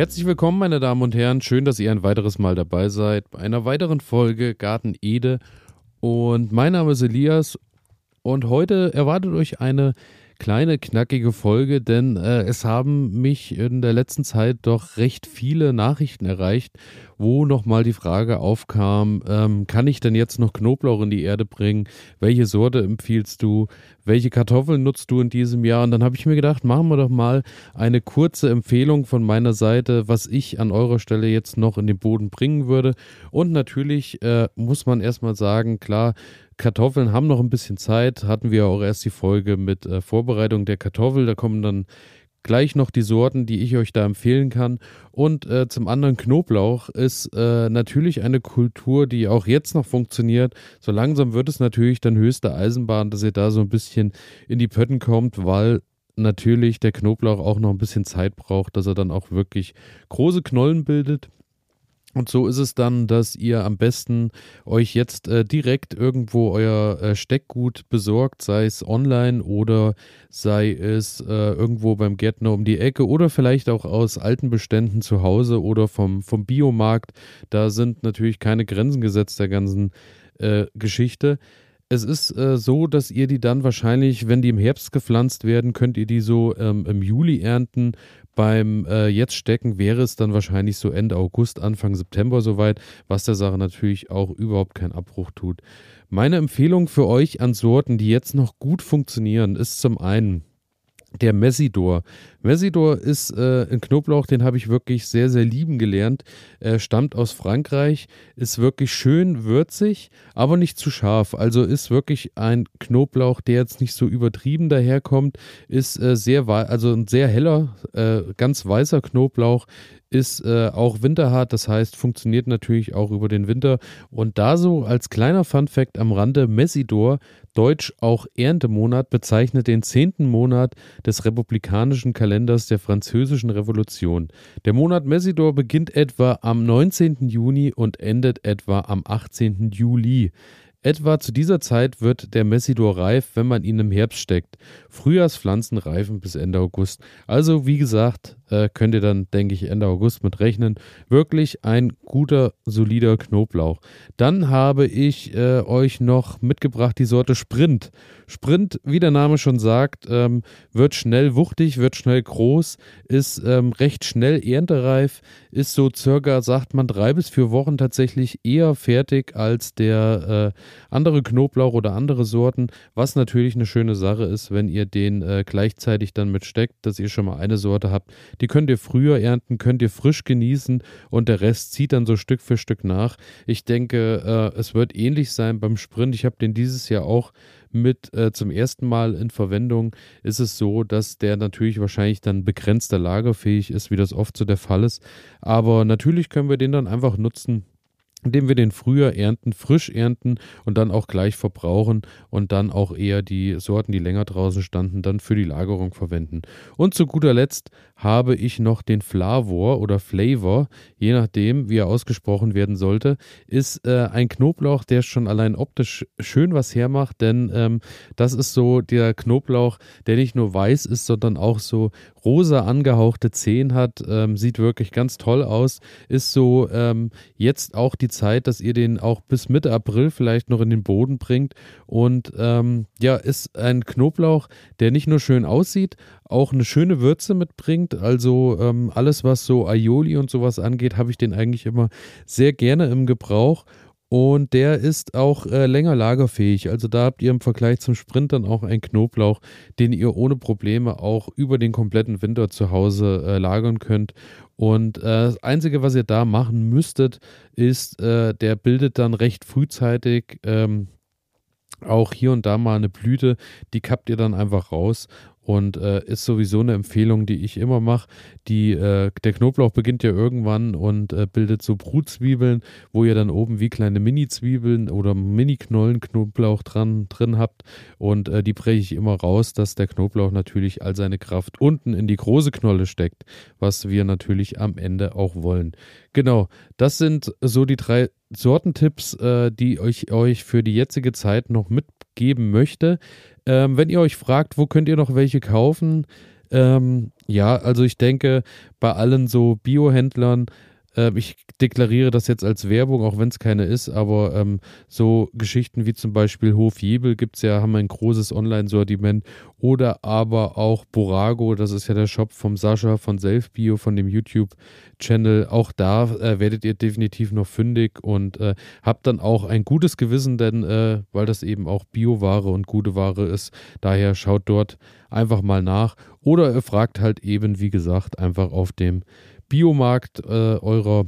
Herzlich willkommen, meine Damen und Herren. Schön, dass ihr ein weiteres Mal dabei seid bei einer weiteren Folge Garten Ede. Und mein Name ist Elias und heute erwartet euch eine kleine, knackige Folge, denn äh, es haben mich in der letzten Zeit doch recht viele Nachrichten erreicht, wo nochmal die Frage aufkam, ähm, kann ich denn jetzt noch Knoblauch in die Erde bringen? Welche Sorte empfiehlst du? Welche Kartoffeln nutzt du in diesem Jahr? Und dann habe ich mir gedacht, machen wir doch mal eine kurze Empfehlung von meiner Seite, was ich an eurer Stelle jetzt noch in den Boden bringen würde. Und natürlich äh, muss man erstmal sagen, klar, Kartoffeln haben noch ein bisschen Zeit. Hatten wir auch erst die Folge mit äh, Vorbereitung der Kartoffel. Da kommen dann gleich noch die Sorten, die ich euch da empfehlen kann. Und äh, zum anderen Knoblauch ist äh, natürlich eine Kultur, die auch jetzt noch funktioniert. So langsam wird es natürlich dann höchste Eisenbahn, dass ihr da so ein bisschen in die Pötten kommt, weil natürlich der Knoblauch auch noch ein bisschen Zeit braucht, dass er dann auch wirklich große Knollen bildet. Und so ist es dann, dass ihr am besten euch jetzt äh, direkt irgendwo euer äh, Steckgut besorgt, sei es online oder sei es äh, irgendwo beim Gärtner um die Ecke oder vielleicht auch aus alten Beständen zu Hause oder vom, vom Biomarkt. Da sind natürlich keine Grenzen gesetzt der ganzen äh, Geschichte. Es ist äh, so, dass ihr die dann wahrscheinlich, wenn die im Herbst gepflanzt werden, könnt ihr die so ähm, im Juli ernten beim äh, Jetzt stecken wäre es dann wahrscheinlich so Ende August, Anfang September soweit, was der Sache natürlich auch überhaupt keinen Abbruch tut. Meine Empfehlung für euch an Sorten, die jetzt noch gut funktionieren, ist zum einen der Messidor. Messidor ist äh, ein Knoblauch, den habe ich wirklich sehr, sehr lieben gelernt. Er stammt aus Frankreich, ist wirklich schön würzig, aber nicht zu scharf. Also ist wirklich ein Knoblauch, der jetzt nicht so übertrieben daherkommt, ist äh, sehr, also ein sehr heller, äh, ganz weißer Knoblauch, ist äh, auch winterhart, das heißt, funktioniert natürlich auch über den Winter. Und da so als kleiner Fun-Fact am Rande: Messidor, deutsch auch Erntemonat, bezeichnet den zehnten Monat des republikanischen Kalenders der Französischen Revolution. Der Monat Messidor beginnt etwa am 19. Juni und endet etwa am 18. Juli. Etwa zu dieser Zeit wird der Messidor reif, wenn man ihn im Herbst steckt. Frühjahrspflanzen reifen bis Ende August. Also wie gesagt, äh, könnt ihr dann, denke ich, Ende August mit rechnen. Wirklich ein guter, solider Knoblauch. Dann habe ich äh, euch noch mitgebracht die Sorte Sprint. Sprint, wie der Name schon sagt, ähm, wird schnell wuchtig, wird schnell groß, ist ähm, recht schnell erntereif, ist so circa, sagt man, drei bis vier Wochen tatsächlich eher fertig als der äh, andere Knoblauch oder andere Sorten, was natürlich eine schöne Sache ist, wenn ihr den äh, gleichzeitig dann mitsteckt, dass ihr schon mal eine Sorte habt, die könnt ihr früher ernten, könnt ihr frisch genießen und der Rest zieht dann so Stück für Stück nach. Ich denke, äh, es wird ähnlich sein beim Sprint. Ich habe den dieses Jahr auch mit äh, zum ersten Mal in Verwendung. Ist es so, dass der natürlich wahrscheinlich dann begrenzter lagerfähig ist, wie das oft so der Fall ist. Aber natürlich können wir den dann einfach nutzen indem wir den früher ernten, frisch ernten und dann auch gleich verbrauchen und dann auch eher die Sorten, die länger draußen standen, dann für die Lagerung verwenden. Und zu guter Letzt habe ich noch den Flavor oder Flavor, je nachdem, wie er ausgesprochen werden sollte, ist äh, ein Knoblauch, der schon allein optisch schön was hermacht, denn ähm, das ist so der Knoblauch, der nicht nur weiß ist, sondern auch so rosa angehauchte Zehen hat, ähm, sieht wirklich ganz toll aus, ist so ähm, jetzt auch die Zeit, dass ihr den auch bis Mitte April vielleicht noch in den Boden bringt und ähm, ja, ist ein Knoblauch, der nicht nur schön aussieht, auch eine schöne Würze mitbringt. Also ähm, alles, was so Aioli und sowas angeht, habe ich den eigentlich immer sehr gerne im Gebrauch. Und der ist auch äh, länger lagerfähig. Also da habt ihr im Vergleich zum Sprint dann auch einen Knoblauch, den ihr ohne Probleme auch über den kompletten Winter zu Hause äh, lagern könnt. Und äh, das Einzige, was ihr da machen müsstet, ist, äh, der bildet dann recht frühzeitig ähm, auch hier und da mal eine Blüte, die kappt ihr dann einfach raus und äh, ist sowieso eine Empfehlung, die ich immer mache. äh, der Knoblauch beginnt ja irgendwann und äh, bildet so Brutzwiebeln, wo ihr dann oben wie kleine Mini-Zwiebeln oder Mini-Knollen Knoblauch dran, drin habt und äh, die breche ich immer raus, dass der Knoblauch natürlich all seine Kraft unten in die große Knolle steckt, was wir natürlich am Ende auch wollen. Genau, das sind so die drei Sortentipps, äh, die ich euch für die jetzige Zeit noch mitgeben möchte. Ähm, wenn ihr euch fragt, wo könnt ihr noch welche kaufen, Ähm, ja, also ich denke, bei allen so Biohändlern äh, ich deklariere das jetzt als Werbung, auch wenn es keine ist, aber ähm, so Geschichten wie zum Beispiel Hof Jebel gibt es ja, haben ein großes Online-Sortiment oder aber auch Borago, das ist ja der Shop vom Sascha von Selfbio, von dem YouTube-Channel. Auch da äh, werdet ihr definitiv noch fündig und äh, habt dann auch ein gutes Gewissen, denn äh, weil das eben auch Bioware und gute Ware ist, daher schaut dort einfach mal nach oder ihr fragt halt eben, wie gesagt, einfach auf dem Biomarkt äh, eurer,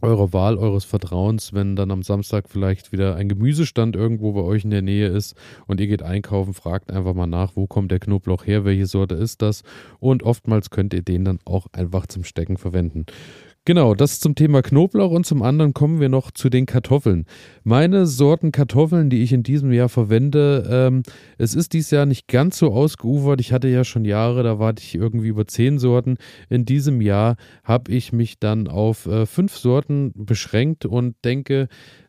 eurer Wahl, eures Vertrauens, wenn dann am Samstag vielleicht wieder ein Gemüsestand irgendwo bei euch in der Nähe ist und ihr geht einkaufen, fragt einfach mal nach, wo kommt der Knoblauch her, welche Sorte ist das und oftmals könnt ihr den dann auch einfach zum Stecken verwenden. Genau, das zum Thema Knoblauch und zum anderen kommen wir noch zu den Kartoffeln. Meine Sorten Kartoffeln, die ich in diesem Jahr verwende, ähm, es ist dieses Jahr nicht ganz so ausgeufert. Ich hatte ja schon Jahre, da warte ich irgendwie über zehn Sorten. In diesem Jahr habe ich mich dann auf äh, fünf Sorten beschränkt und denke,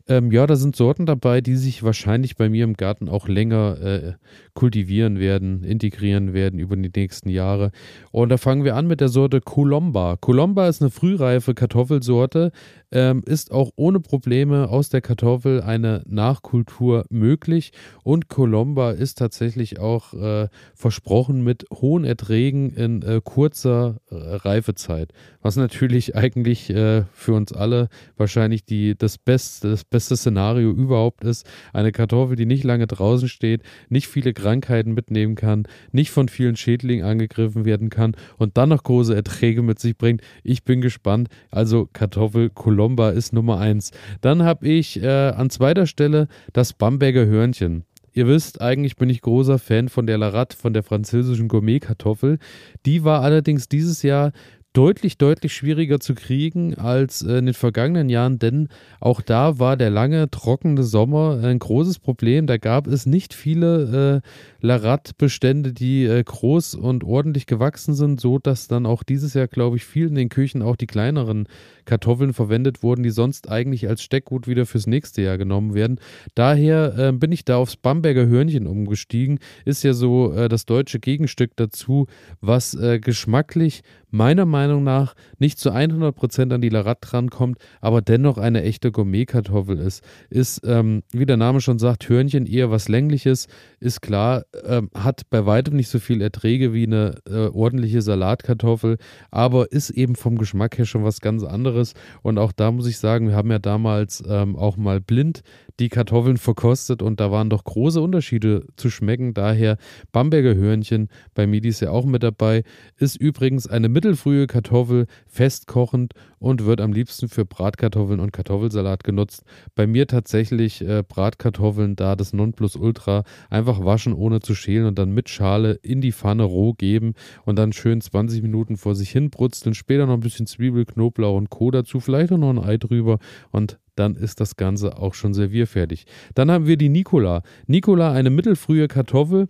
ähm, ja, da sind Sorten dabei, die sich wahrscheinlich bei mir im Garten auch länger äh, kultivieren werden, integrieren werden über die nächsten Jahre. Und da fangen wir an mit der Sorte Colomba. Colomba ist eine frühreife Kartoffelsorte, ähm, ist auch ohne Probleme aus der Kartoffel eine Nachkultur möglich. Und Colomba ist tatsächlich auch äh, versprochen mit hohen Erträgen in äh, kurzer äh, Reifezeit. Was natürlich eigentlich äh, für uns alle wahrscheinlich die, das, beste, das beste Szenario überhaupt ist. Eine Kartoffel, die nicht lange draußen steht, nicht viele Krankheiten mitnehmen kann, nicht von vielen Schädlingen angegriffen werden kann und dann noch große Erträge mit sich bringt. Ich bin gespannt. Also Kartoffel Colomba ist Nummer eins. Dann habe ich äh, an zweiter Stelle das Bamberger Hörnchen. Ihr wisst, eigentlich bin ich großer Fan von der Larat, von der französischen Gourmet-Kartoffel. Die war allerdings dieses Jahr deutlich, deutlich schwieriger zu kriegen als in den vergangenen Jahren, denn auch da war der lange, trockene Sommer ein großes Problem. Da gab es nicht viele äh, Larat-Bestände, die äh, groß und ordentlich gewachsen sind, so dass dann auch dieses Jahr, glaube ich, viel in den Küchen auch die kleineren Kartoffeln verwendet wurden, die sonst eigentlich als Steckgut wieder fürs nächste Jahr genommen werden. Daher äh, bin ich da aufs Bamberger Hörnchen umgestiegen. Ist ja so äh, das deutsche Gegenstück dazu, was äh, geschmacklich meiner Meinung nach nicht zu 100% an die Larat drankommt, aber dennoch eine echte Gourmet-Kartoffel ist. Ist, ähm, wie der Name schon sagt, Hörnchen eher was Längliches, ist klar, ähm, hat bei weitem nicht so viel Erträge wie eine äh, ordentliche Salatkartoffel, aber ist eben vom Geschmack her schon was ganz anderes. Und auch da muss ich sagen, wir haben ja damals ähm, auch mal blind die Kartoffeln verkostet und da waren doch große Unterschiede zu schmecken. Daher Bamberger Hörnchen bei Midis ja auch mit dabei. Ist übrigens eine mittelfrühe Kartoffel, festkochend und wird am liebsten für Bratkartoffeln und Kartoffelsalat genutzt. Bei mir tatsächlich äh, Bratkartoffeln, da das Nonplusultra, einfach waschen ohne zu schälen und dann mit Schale in die Pfanne roh geben und dann schön 20 Minuten vor sich hin brutzeln. Später noch ein bisschen Zwiebel, Knoblauch und Co. dazu, vielleicht auch noch ein Ei drüber und dann ist das Ganze auch schon servierfertig. Dann haben wir die Nicola. Nicola, eine mittelfrühe Kartoffel,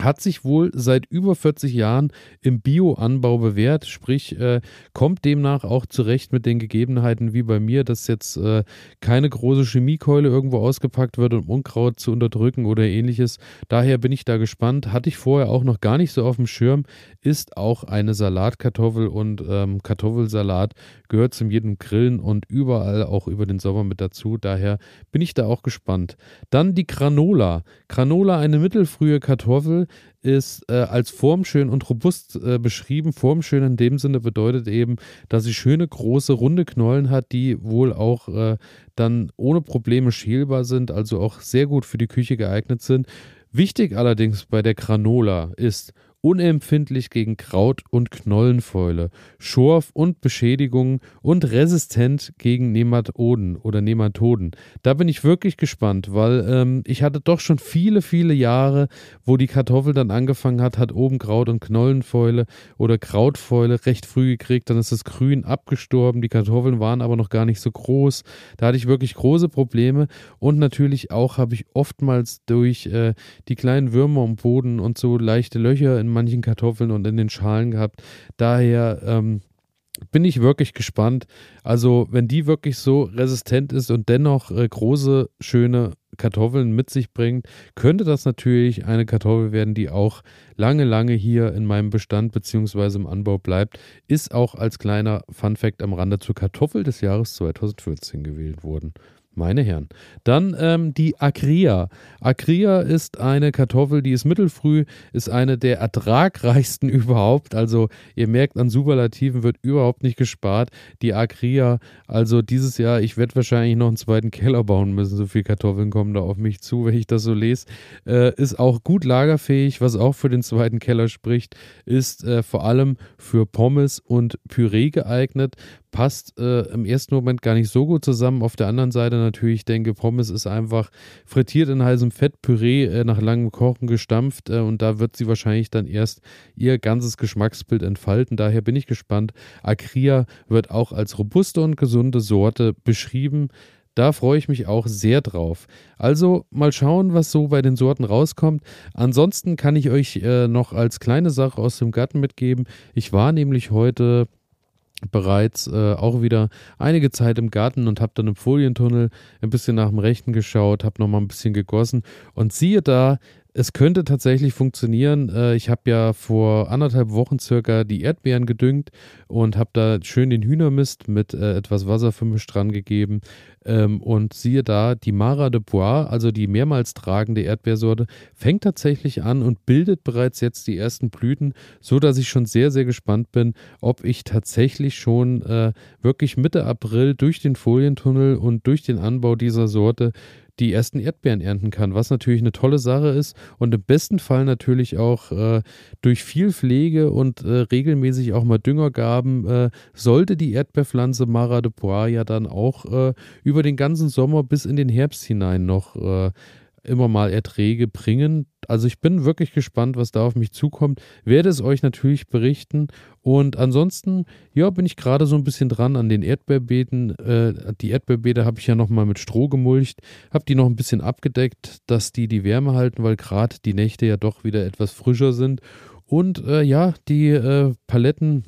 hat sich wohl seit über 40 Jahren im Bioanbau bewährt, sprich äh, kommt demnach auch zurecht mit den Gegebenheiten wie bei mir, dass jetzt äh, keine große Chemiekeule irgendwo ausgepackt wird, um Unkraut zu unterdrücken oder ähnliches. Daher bin ich da gespannt. Hatte ich vorher auch noch gar nicht so auf dem Schirm. Ist auch eine Salatkartoffel und ähm, Kartoffelsalat gehört zum jedem Grillen und überall auch über den Sommer mit dazu. Daher bin ich da auch gespannt. Dann die Granola. Granola, eine mittelfrühe Kartoffel ist äh, als formschön und robust äh, beschrieben. Formschön in dem Sinne bedeutet eben, dass sie schöne, große, runde Knollen hat, die wohl auch äh, dann ohne Probleme schälbar sind, also auch sehr gut für die Küche geeignet sind. Wichtig allerdings bei der Granola ist, unempfindlich gegen Kraut- und Knollenfäule, Schorf und Beschädigungen und resistent gegen Nematoden oder Nematoden. Da bin ich wirklich gespannt, weil ähm, ich hatte doch schon viele, viele Jahre, wo die Kartoffel dann angefangen hat, hat oben Kraut- und Knollenfäule oder Krautfäule recht früh gekriegt, dann ist das Grün abgestorben, die Kartoffeln waren aber noch gar nicht so groß. Da hatte ich wirklich große Probleme und natürlich auch habe ich oftmals durch äh, die kleinen Würmer am Boden und so leichte Löcher in manchen Kartoffeln und in den Schalen gehabt. Daher ähm, bin ich wirklich gespannt. Also, wenn die wirklich so resistent ist und dennoch äh, große, schöne Kartoffeln mit sich bringt, könnte das natürlich eine Kartoffel werden, die auch lange, lange hier in meinem Bestand bzw. im Anbau bleibt. Ist auch als kleiner Fun-Fact am Rande zur Kartoffel des Jahres 2014 gewählt worden. Meine Herren. Dann ähm, die Acria. Acria ist eine Kartoffel, die ist mittelfrüh, ist eine der ertragreichsten überhaupt. Also ihr merkt, an Superlativen wird überhaupt nicht gespart. Die Acria, also dieses Jahr, ich werde wahrscheinlich noch einen zweiten Keller bauen müssen. So viele Kartoffeln kommen da auf mich zu, wenn ich das so lese. Äh, ist auch gut lagerfähig, was auch für den zweiten Keller spricht. Ist äh, vor allem für Pommes und Püree geeignet passt äh, im ersten Moment gar nicht so gut zusammen. Auf der anderen Seite natürlich, ich denke, Pommes ist einfach frittiert in heißem Fett, Püree äh, nach langem Kochen gestampft äh, und da wird sie wahrscheinlich dann erst ihr ganzes Geschmacksbild entfalten. Daher bin ich gespannt. Acria wird auch als robuste und gesunde Sorte beschrieben. Da freue ich mich auch sehr drauf. Also mal schauen, was so bei den Sorten rauskommt. Ansonsten kann ich euch äh, noch als kleine Sache aus dem Garten mitgeben. Ich war nämlich heute bereits äh, auch wieder einige Zeit im Garten und habe dann im Folientunnel ein bisschen nach dem Rechten geschaut, habe nochmal ein bisschen gegossen. Und siehe da, es könnte tatsächlich funktionieren. Äh, ich habe ja vor anderthalb Wochen circa die Erdbeeren gedüngt und habe da schön den Hühnermist mit äh, etwas Wasser vermischt dran gegeben. Ähm, und siehe da, die Mara de Bois, also die mehrmals tragende Erdbeersorte, fängt tatsächlich an und bildet bereits jetzt die ersten Blüten, so dass ich schon sehr, sehr gespannt bin, ob ich tatsächlich schon äh, wirklich Mitte April durch den Folientunnel und durch den Anbau dieser Sorte die ersten Erdbeeren ernten kann, was natürlich eine tolle Sache ist und im besten Fall natürlich auch äh, durch viel Pflege und äh, regelmäßig auch mal Düngergaben äh, sollte die Erdbeerpflanze Mara de Bois ja dann auch äh, über den ganzen Sommer bis in den Herbst hinein noch äh, immer mal Erträge bringen. Also ich bin wirklich gespannt, was da auf mich zukommt. Werde es euch natürlich berichten. Und ansonsten, ja, bin ich gerade so ein bisschen dran an den Erdbeerbeeten. Äh, die Erdbeerbeete habe ich ja nochmal mit Stroh gemulcht, habe die noch ein bisschen abgedeckt, dass die die Wärme halten, weil gerade die Nächte ja doch wieder etwas frischer sind. Und äh, ja, die äh, Paletten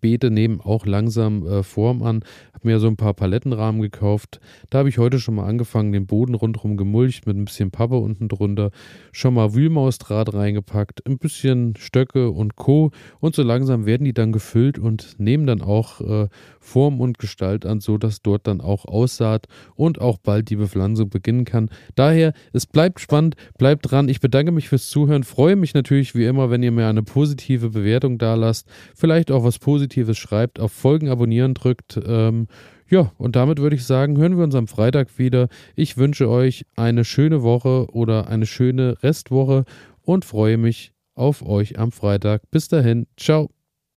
Beete nehmen auch langsam äh, Form an. Habe mir so ein paar Palettenrahmen gekauft. Da habe ich heute schon mal angefangen, den Boden rundherum gemulcht mit ein bisschen Pappe unten drunter. Schon mal Wühlmausdraht reingepackt, ein bisschen Stöcke und Co. Und so langsam werden die dann gefüllt und nehmen dann auch äh, Form und Gestalt an, so dass dort dann auch Aussaat und auch bald die Bepflanzung beginnen kann. Daher, es bleibt spannend, bleibt dran. Ich bedanke mich fürs Zuhören. Freue mich natürlich wie immer, wenn ihr mir eine positive Bewertung da lasst. Vielleicht auch was Positives Positives schreibt, auf Folgen abonnieren drückt. Ähm, ja, und damit würde ich sagen, hören wir uns am Freitag wieder. Ich wünsche euch eine schöne Woche oder eine schöne Restwoche und freue mich auf euch am Freitag. Bis dahin, ciao.